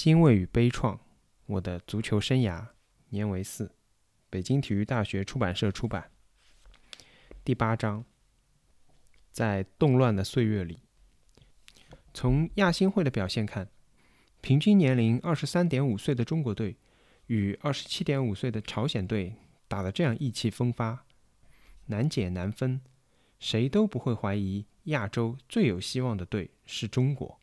欣慰与悲怆，我的足球生涯，年为四，北京体育大学出版社出版。第八章，在动乱的岁月里，从亚新会的表现看，平均年龄二十三点五岁的中国队与二十七点五岁的朝鲜队打得这样意气风发，难解难分，谁都不会怀疑亚洲最有希望的队是中国。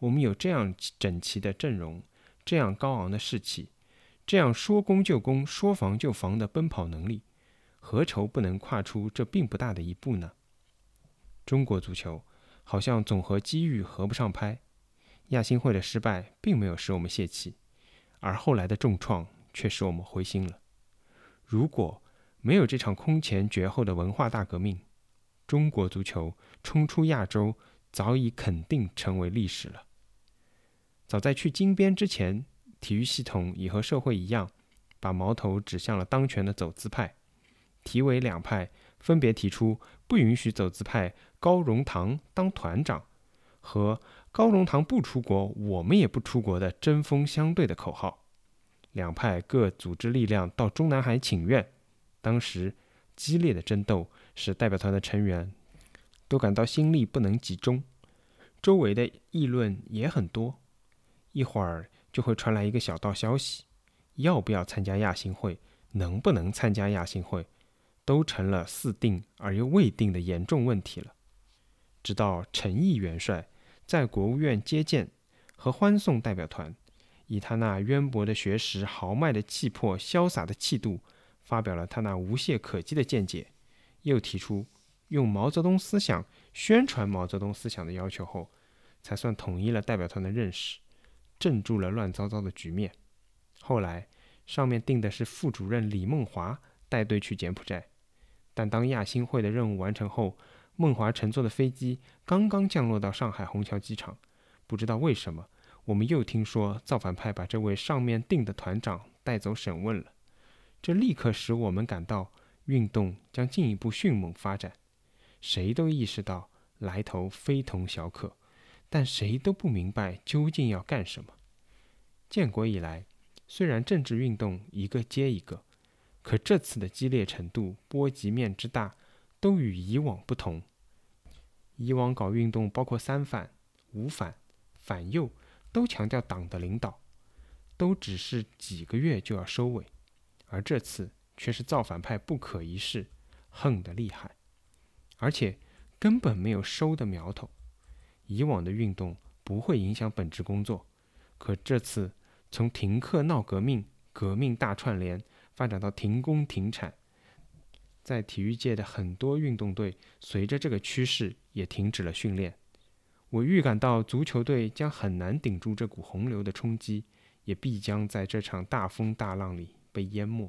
我们有这样整齐的阵容，这样高昂的士气，这样说攻就攻、说防就防的奔跑能力，何愁不能跨出这并不大的一步呢？中国足球好像总和机遇合不上拍。亚新会的失败并没有使我们泄气，而后来的重创却使我们灰心了。如果没有这场空前绝后的文化大革命，中国足球冲出亚洲早已肯定成为历史了。早在去金边之前，体育系统已和社会一样，把矛头指向了当权的走资派。体委两派分别提出不允许走资派高荣堂当团长和高荣堂不出国，我们也不出国的针锋相对的口号。两派各组织力量到中南海请愿。当时激烈的争斗使代表团的成员都感到心力不能集中，周围的议论也很多。一会儿就会传来一个小道消息，要不要参加亚新会，能不能参加亚新会，都成了似定而又未定的严重问题了。直到陈毅元帅在国务院接见和欢送代表团，以他那渊博的学识、豪迈的气魄、潇洒的气度，发表了他那无懈可击的见解，又提出用毛泽东思想宣传毛泽东思想的要求后，才算统一了代表团的认识。镇住了乱糟糟的局面。后来，上面定的是副主任李梦华带队去柬埔寨，但当亚新会的任务完成后，梦华乘坐的飞机刚刚降落到上海虹桥机场，不知道为什么，我们又听说造反派把这位上面定的团长带走审问了。这立刻使我们感到运动将进一步迅猛发展。谁都意识到来头非同小可。但谁都不明白究竟要干什么。建国以来，虽然政治运动一个接一个，可这次的激烈程度、波及面之大，都与以往不同。以往搞运动，包括三反、五反、反右，都强调党的领导，都只是几个月就要收尾；而这次却是造反派不可一世，横得厉害，而且根本没有收的苗头。以往的运动不会影响本职工作，可这次从停课闹革命、革命大串联发展到停工停产，在体育界的很多运动队随着这个趋势也停止了训练。我预感到足球队将很难顶住这股洪流的冲击，也必将在这场大风大浪里被淹没。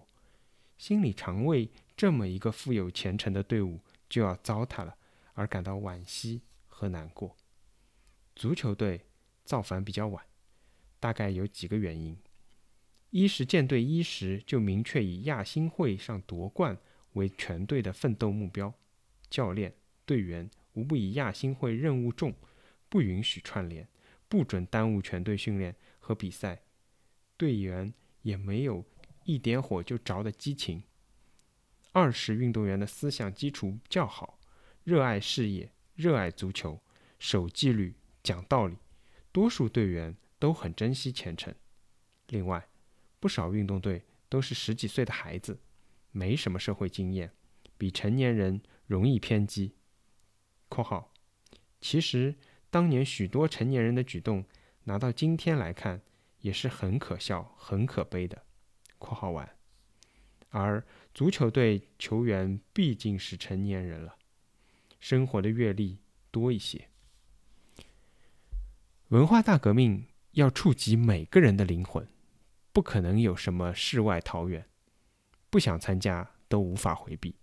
心里常为这么一个富有前程的队伍就要糟蹋了而感到惋惜和难过。足球队造反比较晚，大概有几个原因：一是舰队一时就明确以亚新会上夺冠为全队的奋斗目标，教练队员无不以亚新会任务重，不允许串联，不准耽误全队训练和比赛，队员也没有一点火就着的激情；二是运动员的思想基础较好，热爱事业，热爱足球，守纪律。讲道理，多数队员都很珍惜前程。另外，不少运动队都是十几岁的孩子，没什么社会经验，比成年人容易偏激。（括号）其实当年许多成年人的举动，拿到今天来看，也是很可笑、很可悲的。（括号完）而足球队球员毕竟是成年人了，生活的阅历多一些。文化大革命要触及每个人的灵魂，不可能有什么世外桃源，不想参加都无法回避。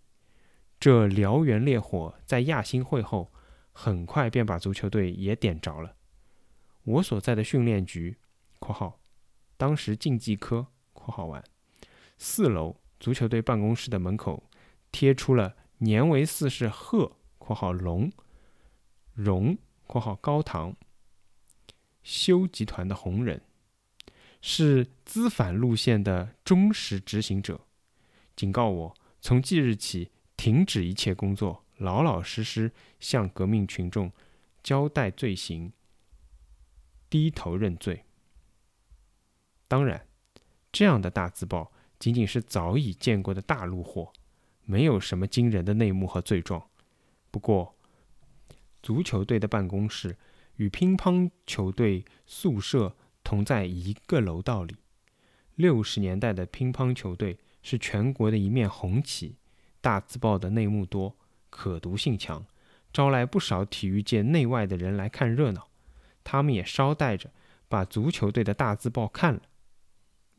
这燎原烈火在亚新会后，很快便把足球队也点着了。我所在的训练局（括号当时竞技科）（括号完）四楼足球队办公室的门口贴出了“年为四是贺”（括号龙）、“荣”（括号高堂）。修集团的红人，是资反路线的忠实执行者，警告我从即日起停止一切工作，老老实实向革命群众交代罪行，低头认罪。当然，这样的大字报仅仅是早已见过的大路货，没有什么惊人的内幕和罪状。不过，足球队的办公室与乒乓球队宿舍同在一个楼道里。六十年代的乒乓球队是全国的一面红旗，大字报的内幕多，可读性强，招来不少体育界内外的人来看热闹。他们也捎带着把足球队的大字报看了。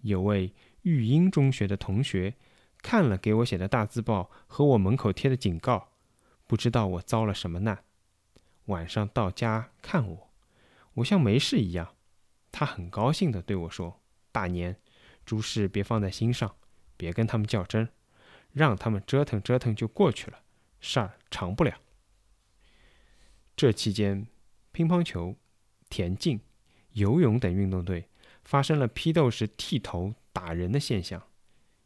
有位育英中学的同学看了给我写的大字报和我门口贴的警告。不知道我遭了什么难，晚上到家看我，我像没事一样。他很高兴地对我说：“大年，诸事别放在心上，别跟他们较真，让他们折腾折腾就过去了，事儿长不了。”这期间，乒乓球、田径、游泳等运动队发生了批斗时剃头打人的现象，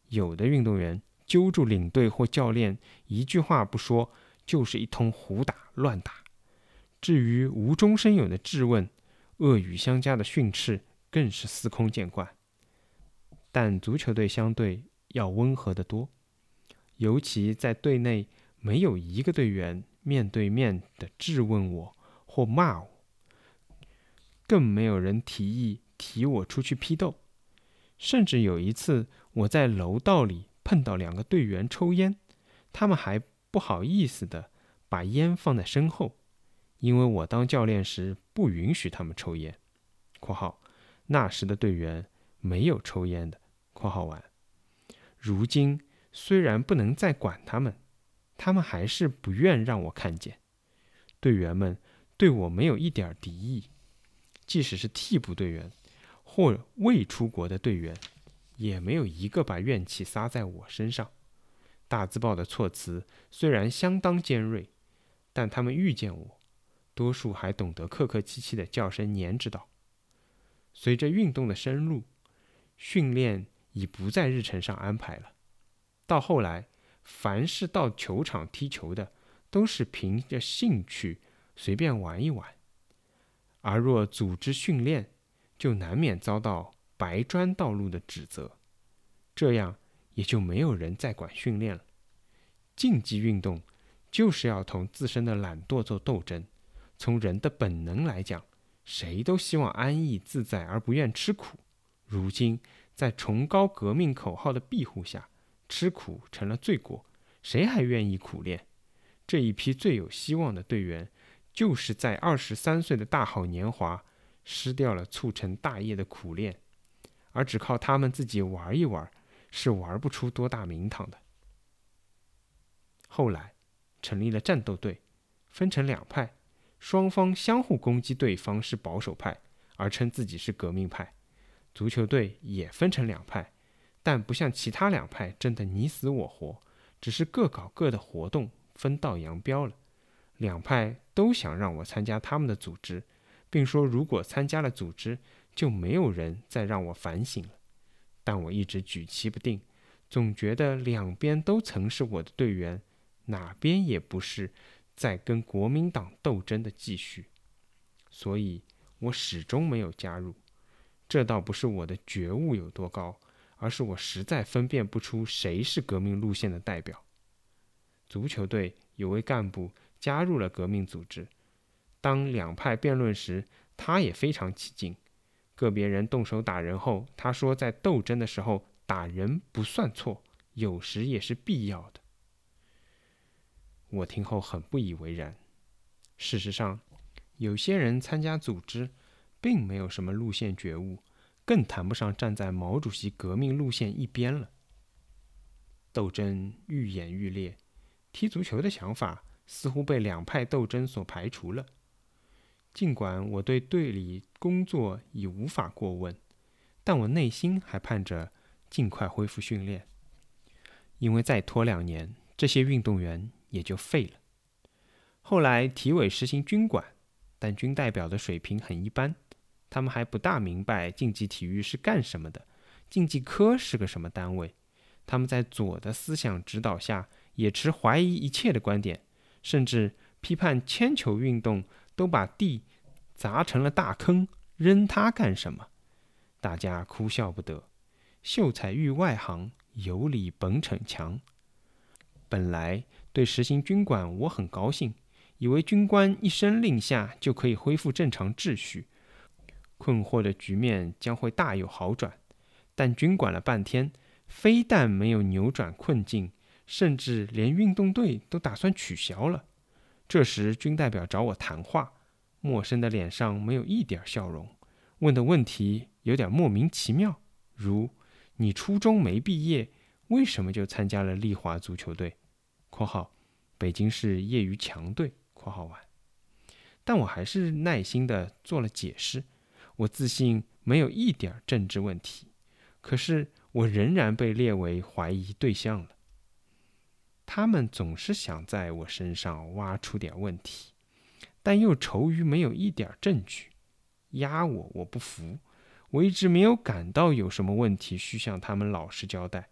有的运动员揪住领队或教练，一句话不说。就是一通胡打乱打，至于无中生有的质问、恶语相加的训斥，更是司空见惯。但足球队相对要温和得多，尤其在队内没有一个队员面对面的质问我或骂我，更没有人提议提我出去批斗。甚至有一次，我在楼道里碰到两个队员抽烟，他们还。不好意思的，把烟放在身后，因为我当教练时不允许他们抽烟。（括号那时的队员没有抽烟的。）（括号完）如今虽然不能再管他们，他们还是不愿让我看见。队员们对我没有一点敌意，即使是替补队员或未出国的队员，也没有一个把怨气撒在我身上。大字报的措辞虽然相当尖锐，但他们遇见我，多数还懂得客客气气的叫声“年指导”。随着运动的深入，训练已不在日程上安排了。到后来，凡是到球场踢球的，都是凭着兴趣随便玩一玩；而若组织训练，就难免遭到白砖道路的指责。这样。也就没有人再管训练了。竞技运动就是要同自身的懒惰做斗争。从人的本能来讲，谁都希望安逸自在而不愿吃苦。如今在崇高革命口号的庇护下，吃苦成了罪过，谁还愿意苦练？这一批最有希望的队员，就是在二十三岁的大好年华，失掉了促成大业的苦练，而只靠他们自己玩一玩。是玩不出多大名堂的。后来，成立了战斗队，分成两派，双方相互攻击对方是保守派，而称自己是革命派。足球队也分成两派，但不像其他两派争得你死我活，只是各搞各的活动，分道扬镳了。两派都想让我参加他们的组织，并说如果参加了组织，就没有人再让我反省了。但我一直举棋不定，总觉得两边都曾是我的队员，哪边也不是在跟国民党斗争的继续，所以我始终没有加入。这倒不是我的觉悟有多高，而是我实在分辨不出谁是革命路线的代表。足球队有位干部加入了革命组织，当两派辩论时，他也非常起劲。个别人动手打人后，他说：“在斗争的时候打人不算错，有时也是必要的。”我听后很不以为然。事实上，有些人参加组织，并没有什么路线觉悟，更谈不上站在毛主席革命路线一边了。斗争愈演愈烈，踢足球的想法似乎被两派斗争所排除了。尽管我对队里工作已无法过问，但我内心还盼着尽快恢复训练，因为再拖两年，这些运动员也就废了。后来体委实行军管，但军代表的水平很一般，他们还不大明白竞技体育是干什么的，竞技科是个什么单位。他们在左的思想指导下，也持怀疑一切的观点，甚至批判铅球运动都把地砸成了大坑，扔它干什么？大家哭笑不得。秀才遇外行，有理本逞强。本来对实行军管我很高兴，以为军官一声令下就可以恢复正常秩序，困惑的局面将会大有好转。但军管了半天，非但没有扭转困境，甚至连运动队都打算取消了。这时军代表找我谈话，陌生的脸上没有一点笑容，问的问题有点莫名其妙，如。你初中没毕业，为什么就参加了丽华足球队（括号北京市业余强队）（括号完）？但我还是耐心的做了解释。我自信没有一点政治问题，可是我仍然被列为怀疑对象了。他们总是想在我身上挖出点问题，但又愁于没有一点证据，压我，我不服。我一直没有感到有什么问题需向他们老实交代，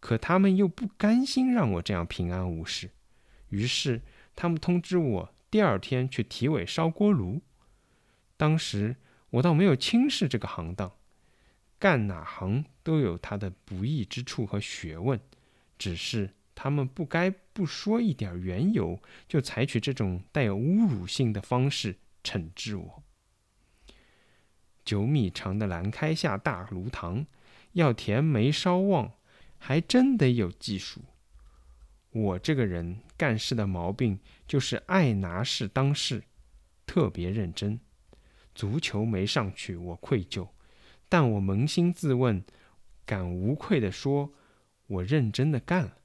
可他们又不甘心让我这样平安无事，于是他们通知我第二天去体委烧锅炉。当时我倒没有轻视这个行当，干哪行都有它的不易之处和学问，只是他们不该不说一点缘由，就采取这种带有侮辱性的方式惩治我。九米长的栏开下大炉膛，要填煤烧旺，还真得有技术。我这个人干事的毛病就是爱拿事当事，特别认真。足球没上去，我愧疚，但我扪心自问，敢无愧地说，我认真的干了。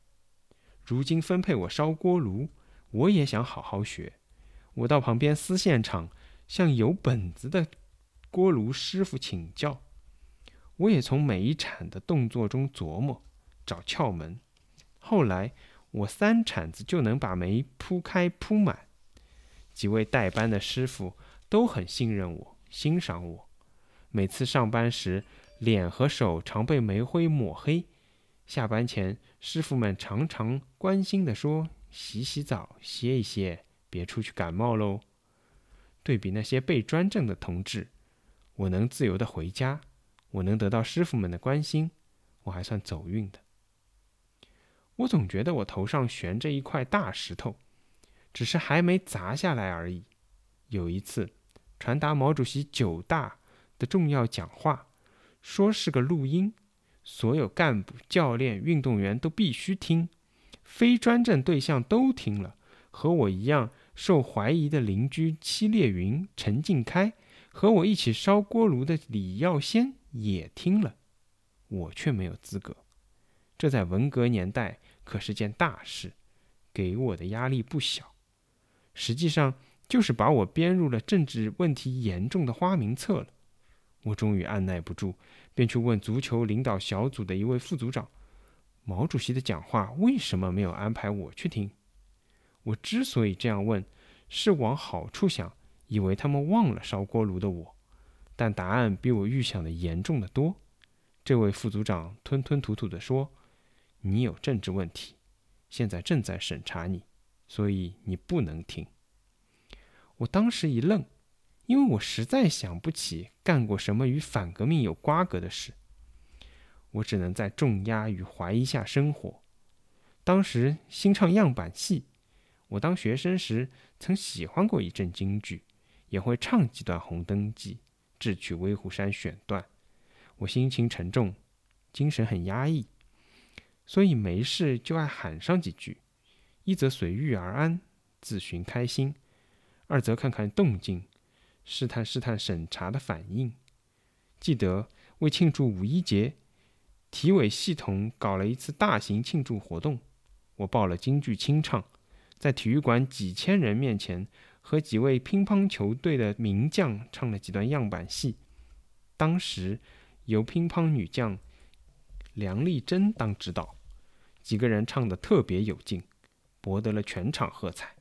如今分配我烧锅炉，我也想好好学。我到旁边丝线厂，向有本子的。锅炉师傅请教，我也从每一铲的动作中琢磨找窍门。后来我三铲子就能把煤铺开铺满。几位代班的师傅都很信任我，欣赏我。每次上班时，脸和手常被煤灰抹黑。下班前，师傅们常常关心地说：“洗洗澡，歇一歇，别出去感冒喽。”对比那些被专政的同志。我能自由的回家，我能得到师傅们的关心，我还算走运的。我总觉得我头上悬着一块大石头，只是还没砸下来而已。有一次，传达毛主席九大的重要讲话，说是个录音，所有干部、教练、运动员都必须听，非专政对象都听了，和我一样受怀疑的邻居戚烈云、陈敬开。和我一起烧锅炉的李耀先也听了，我却没有资格。这在文革年代可是件大事，给我的压力不小。实际上，就是把我编入了政治问题严重的花名册了。我终于按耐不住，便去问足球领导小组的一位副组长：“毛主席的讲话为什么没有安排我去听？”我之所以这样问，是往好处想。以为他们忘了烧锅炉的我，但答案比我预想的严重的多。这位副组长吞吞吐吐地说：“你有政治问题，现在正在审查你，所以你不能听。”我当时一愣，因为我实在想不起干过什么与反革命有瓜葛的事。我只能在重压与怀疑下生活。当时新唱样板戏，我当学生时曾喜欢过一阵京剧。也会唱几段《红灯记》，智取威虎山选段。我心情沉重，精神很压抑，所以没事就爱喊上几句，一则随遇而安，自寻开心；二则看看动静，试探试探审查的反应。记得为庆祝五一节，体委系统搞了一次大型庆祝活动，我报了京剧清唱，在体育馆几千人面前。和几位乒乓球队的名将唱了几段样板戏，当时由乒乓女将梁丽珍当指导，几个人唱得特别有劲，博得了全场喝彩。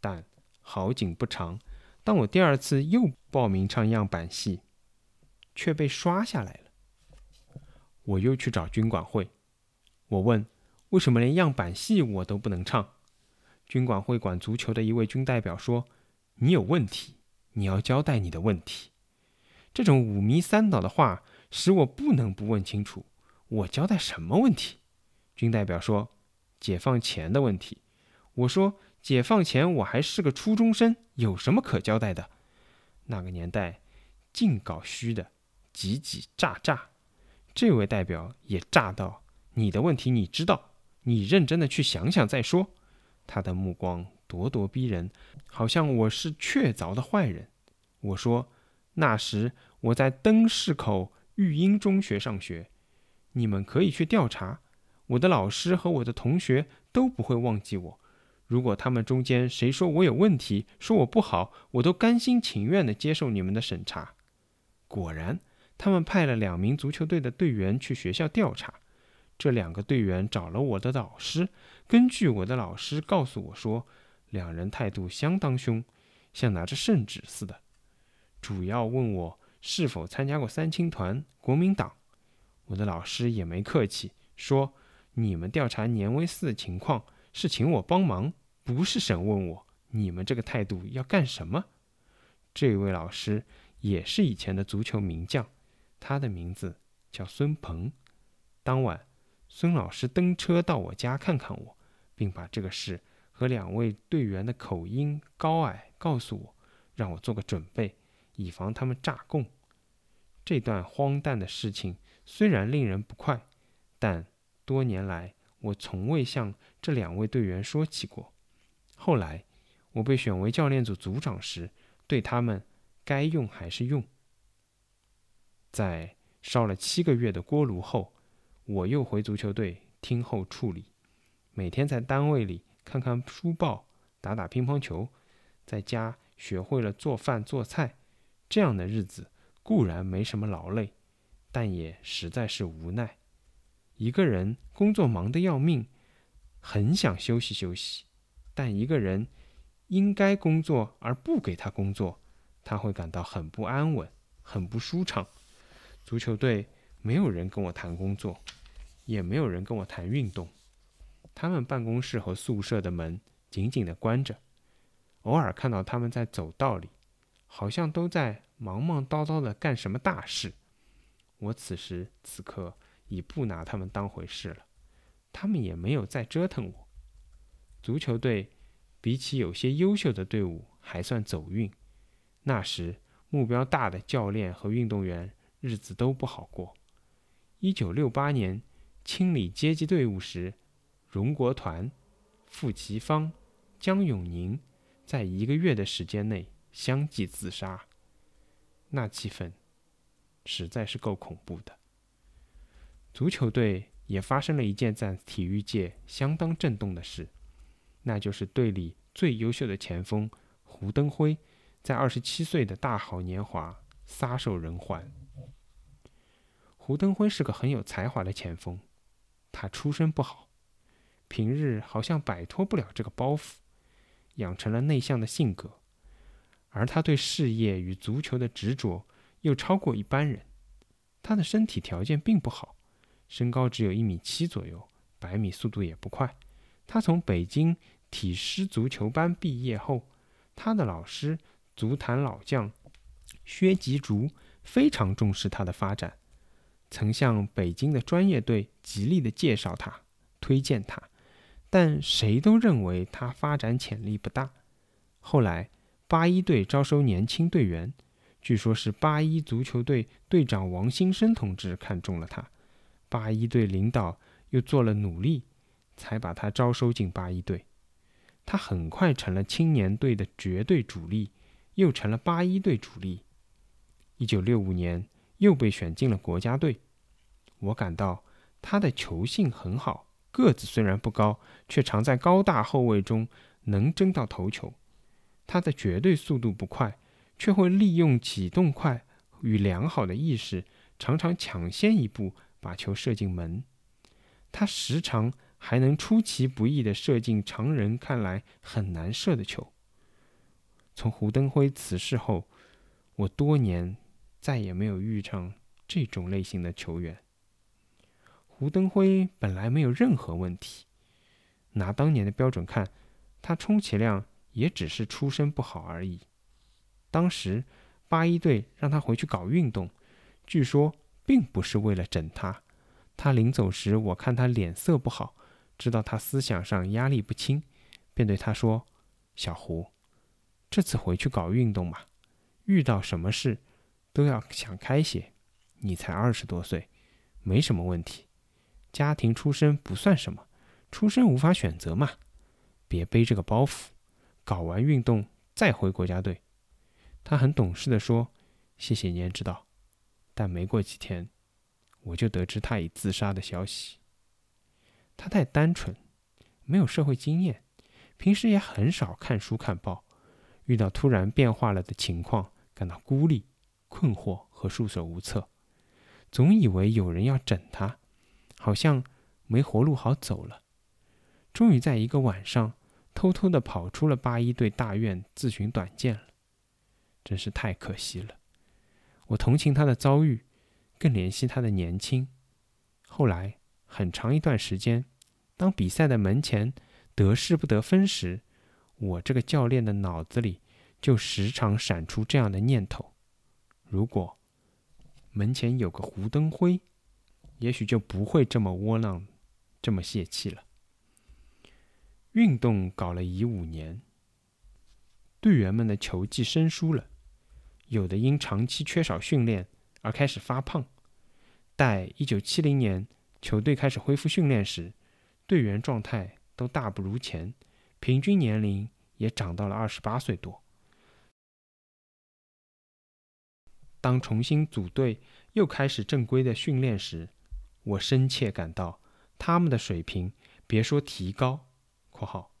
但好景不长，当我第二次又报名唱样板戏，却被刷下来了。我又去找军管会，我问为什么连样板戏我都不能唱。军管会管足球的一位军代表说：“你有问题，你要交代你的问题。”这种五迷三倒的话使我不能不问清楚，我交代什么问题？军代表说：“解放前的问题。”我说：“解放前我还是个初中生，有什么可交代的？”那个年代，净搞虚的，挤挤诈诈。这位代表也炸到：“你的问题你知道，你认真的去想想再说。”他的目光咄咄逼人，好像我是确凿的坏人。我说：“那时我在灯市口育英中学上学，你们可以去调查。我的老师和我的同学都不会忘记我。如果他们中间谁说我有问题，说我不好，我都甘心情愿地接受你们的审查。”果然，他们派了两名足球队的队员去学校调查。这两个队员找了我的老师，根据我的老师告诉我说，两人态度相当凶，像拿着圣旨似的。主要问我是否参加过三青团、国民党。我的老师也没客气，说：“你们调查年威四的情况是请我帮忙，不是审问我。你们这个态度要干什么？”这位老师也是以前的足球名将，他的名字叫孙鹏。当晚。孙老师登车到我家看看我，并把这个事和两位队员的口音高矮告诉我，让我做个准备，以防他们诈供。这段荒诞的事情虽然令人不快，但多年来我从未向这两位队员说起过。后来我被选为教练组组长时，对他们该用还是用。在烧了七个月的锅炉后。我又回足球队听候处理，每天在单位里看看书报，打打乒乓球，在家学会了做饭做菜。这样的日子固然没什么劳累，但也实在是无奈。一个人工作忙得要命，很想休息休息，但一个人应该工作而不给他工作，他会感到很不安稳，很不舒畅。足球队没有人跟我谈工作。也没有人跟我谈运动，他们办公室和宿舍的门紧紧地关着，偶尔看到他们在走道里，好像都在忙忙叨叨地干什么大事。我此时此刻已不拿他们当回事了，他们也没有再折腾我。足球队比起有些优秀的队伍还算走运，那时目标大的教练和运动员日子都不好过。一九六八年。清理阶级队伍时，荣国团、傅其芳、江永宁在一个月的时间内相继自杀，那气氛实在是够恐怖的。足球队也发生了一件在体育界相当震动的事，那就是队里最优秀的前锋胡登辉，在二十七岁的大好年华撒手人寰。胡登辉是个很有才华的前锋。他出身不好，平日好像摆脱不了这个包袱，养成了内向的性格。而他对事业与足球的执着又超过一般人。他的身体条件并不好，身高只有一米七左右，百米速度也不快。他从北京体师足球班毕业后，他的老师足坛老将薛吉竹非常重视他的发展。曾向北京的专业队极力的介绍他，推荐他，但谁都认为他发展潜力不大。后来八一队招收年轻队员，据说是八一足球队队长王新生同志看中了他，八一队领导又做了努力，才把他招收进八一队。他很快成了青年队的绝对主力，又成了八一队主力。一九六五年。又被选进了国家队，我感到他的球性很好，个子虽然不高，却常在高大后卫中能争到头球。他的绝对速度不快，却会利用启动快与良好的意识，常常抢先一步把球射进门。他时常还能出其不意地射进常人看来很难射的球。从胡登辉辞世后，我多年。再也没有遇上这种类型的球员。胡登辉本来没有任何问题，拿当年的标准看，他充其量也只是出身不好而已。当时八一队让他回去搞运动，据说并不是为了整他。他临走时，我看他脸色不好，知道他思想上压力不轻，便对他说：“小胡，这次回去搞运动嘛，遇到什么事都要想开些。你才二十多岁，没什么问题，家庭出身不算什么，出身无法选择嘛。别背这个包袱，搞完运动再回国家队。”他很懂事地说：“谢谢您指导。”但没过几天。我就得知他已自杀的消息。他太单纯，没有社会经验，平时也很少看书看报，遇到突然变化了的情况，感到孤立、困惑和束手无策，总以为有人要整他，好像没活路好走了。终于在一个晚上，偷偷的跑出了八一队大院自寻短见了，真是太可惜了。我同情他的遭遇。更怜惜他的年轻。后来很长一段时间，当比赛的门前得势不得分时，我这个教练的脑子里就时常闪出这样的念头：如果门前有个胡登辉，也许就不会这么窝囊，这么泄气了。运动搞了一五年，队员们的球技生疏了，有的因长期缺少训练。而开始发胖。待一九七零年球队开始恢复训练时，队员状态都大不如前，平均年龄也长到了二十八岁多。当重新组队又开始正规的训练时，我深切感到他们的水平，别说提高（括号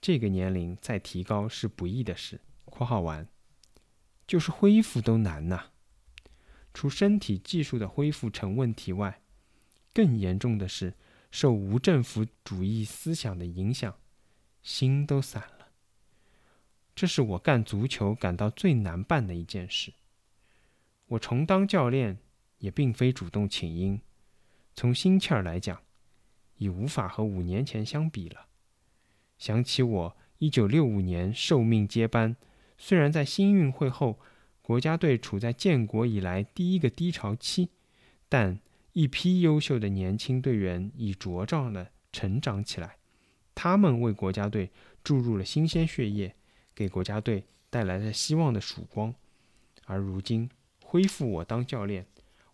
这个年龄再提高是不易的事）（括号完），就是恢复都难呐。除身体技术的恢复成问题外，更严重的是受无政府主义思想的影响，心都散了。这是我干足球感到最难办的一件事。我重当教练也并非主动请缨，从心气儿来讲，已无法和五年前相比了。想起我一九六五年受命接班，虽然在新运会后。国家队处在建国以来第一个低潮期，但一批优秀的年轻队员已茁壮地成长起来，他们为国家队注入了新鲜血液，给国家队带来了希望的曙光。而如今恢复我当教练，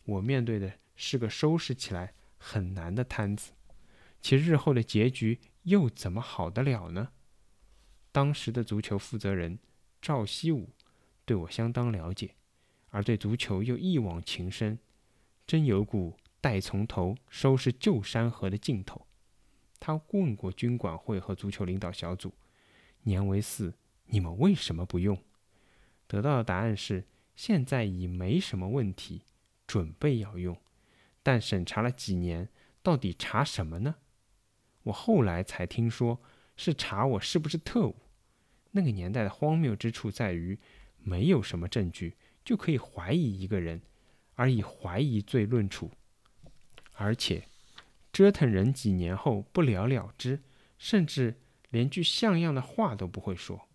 我面对的是个收拾起来很难的摊子，其日后的结局又怎么好得了呢？当时的足球负责人赵希武。对我相当了解，而对足球又一往情深，真有股待从头收拾旧山河的劲头。他问过军管会和足球领导小组：“年为四，你们为什么不用？”得到的答案是：现在已没什么问题，准备要用，但审查了几年，到底查什么呢？我后来才听说，是查我是不是特务。那个年代的荒谬之处在于。没有什么证据就可以怀疑一个人，而以怀疑罪论处，而且折腾人几年后不了了之，甚至连句像样的话都不会说。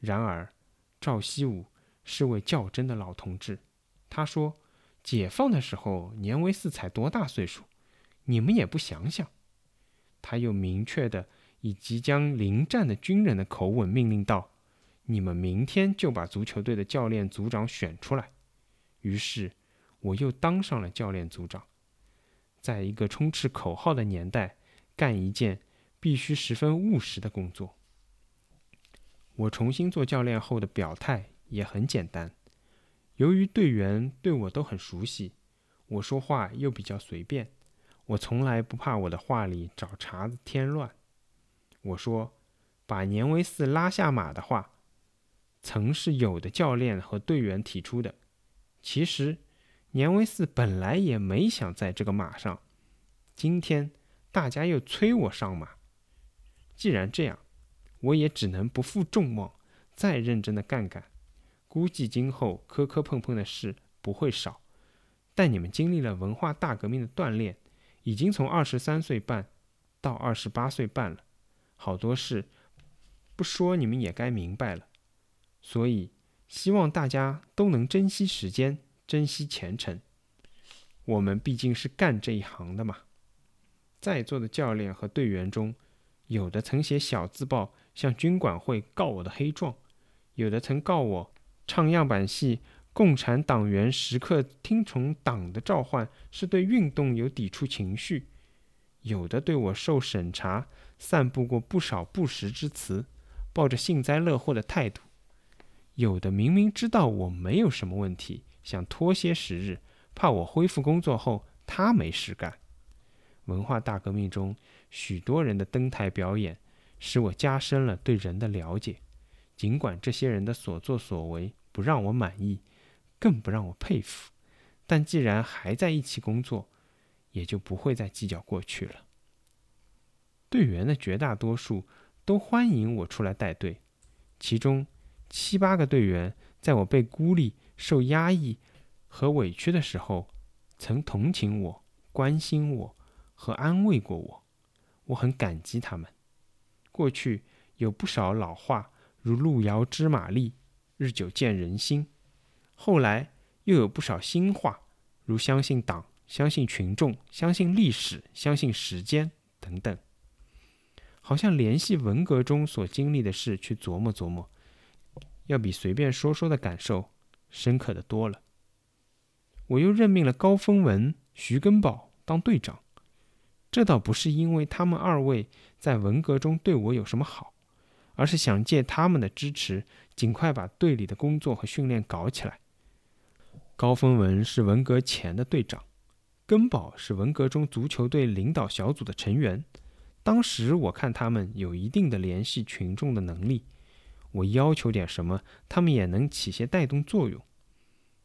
然而赵西武是位较真的老同志，他说：“解放的时候年为四才多大岁数？你们也不想想。”他又明确的以即将临战的军人的口吻命令道。你们明天就把足球队的教练组长选出来。于是，我又当上了教练组长。在一个充斥口号的年代，干一件必须十分务实的工作。我重新做教练后的表态也很简单。由于队员对我都很熟悉，我说话又比较随便，我从来不怕我的话里找茬子添乱。我说，把年维四拉下马的话。曾是有的教练和队员提出的。其实，年维四本来也没想在这个马上。今天大家又催我上马，既然这样，我也只能不负众望，再认真的干干。估计今后磕磕碰碰的事不会少。但你们经历了文化大革命的锻炼，已经从二十三岁半到二十八岁半了，好多事不说你们也该明白了。所以，希望大家都能珍惜时间，珍惜前程。我们毕竟是干这一行的嘛。在座的教练和队员中，有的曾写小字报向军管会告我的黑状，有的曾告我唱样板戏，共产党员时刻听从党的召唤是对运动有抵触情绪，有的对我受审查散布过不少不实之词，抱着幸灾乐祸的态度，有的明明知道我没有什么问题，想拖些时日，怕我恢复工作后他没事干。文化大革命中，许多人的登台表演，使我加深了对人的了解。尽管这些人的所作所为不让我满意，更不让我佩服，但既然还在一起工作，也就不会再计较过去了。队员的绝大多数都欢迎我出来带队，其中七八个队员在我被孤立、受压抑和委屈的时候，曾同情我、关心我。和安慰过我，我很感激他们。过去有不少老话，如“路遥知马力，日久见人心”；后来又有不少新话，如“相信党，相信群众，相信历史，相信时间”等等。好像联系文革中所经历的事去琢磨琢磨，要比随便说说的感受深刻的多了。我又任命了高峰文、徐根宝当队长。这倒不是因为他们二位在文革中对我有什么好，而是想借他们的支持，尽快把队里的工作和训练搞起来。高峰文是文革前的队长，根宝是文革中足球队领导小组的成员。当时我看他们有一定的联系群众的能力，我要求点什么，他们也能起些带动作用。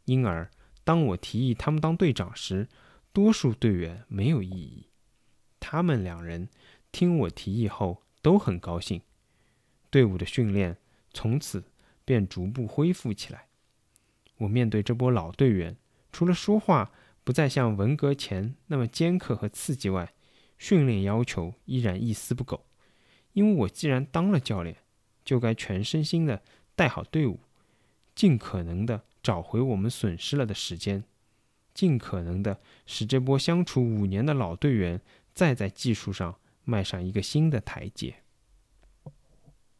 因而，当我提议他们当队长时，多数队员没有异议。他们两人听我提议后都很高兴，队伍的训练从此便逐步恢复起来。我面对这波老队员，除了说话不再像文革前那么尖刻和刺激外，训练要求依然一丝不苟。因为我既然当了教练，就该全身心的带好队伍，尽可能的找回我们损失了的时间，尽可能的使这波相处五年的老队员。再在技术上迈上一个新的台阶。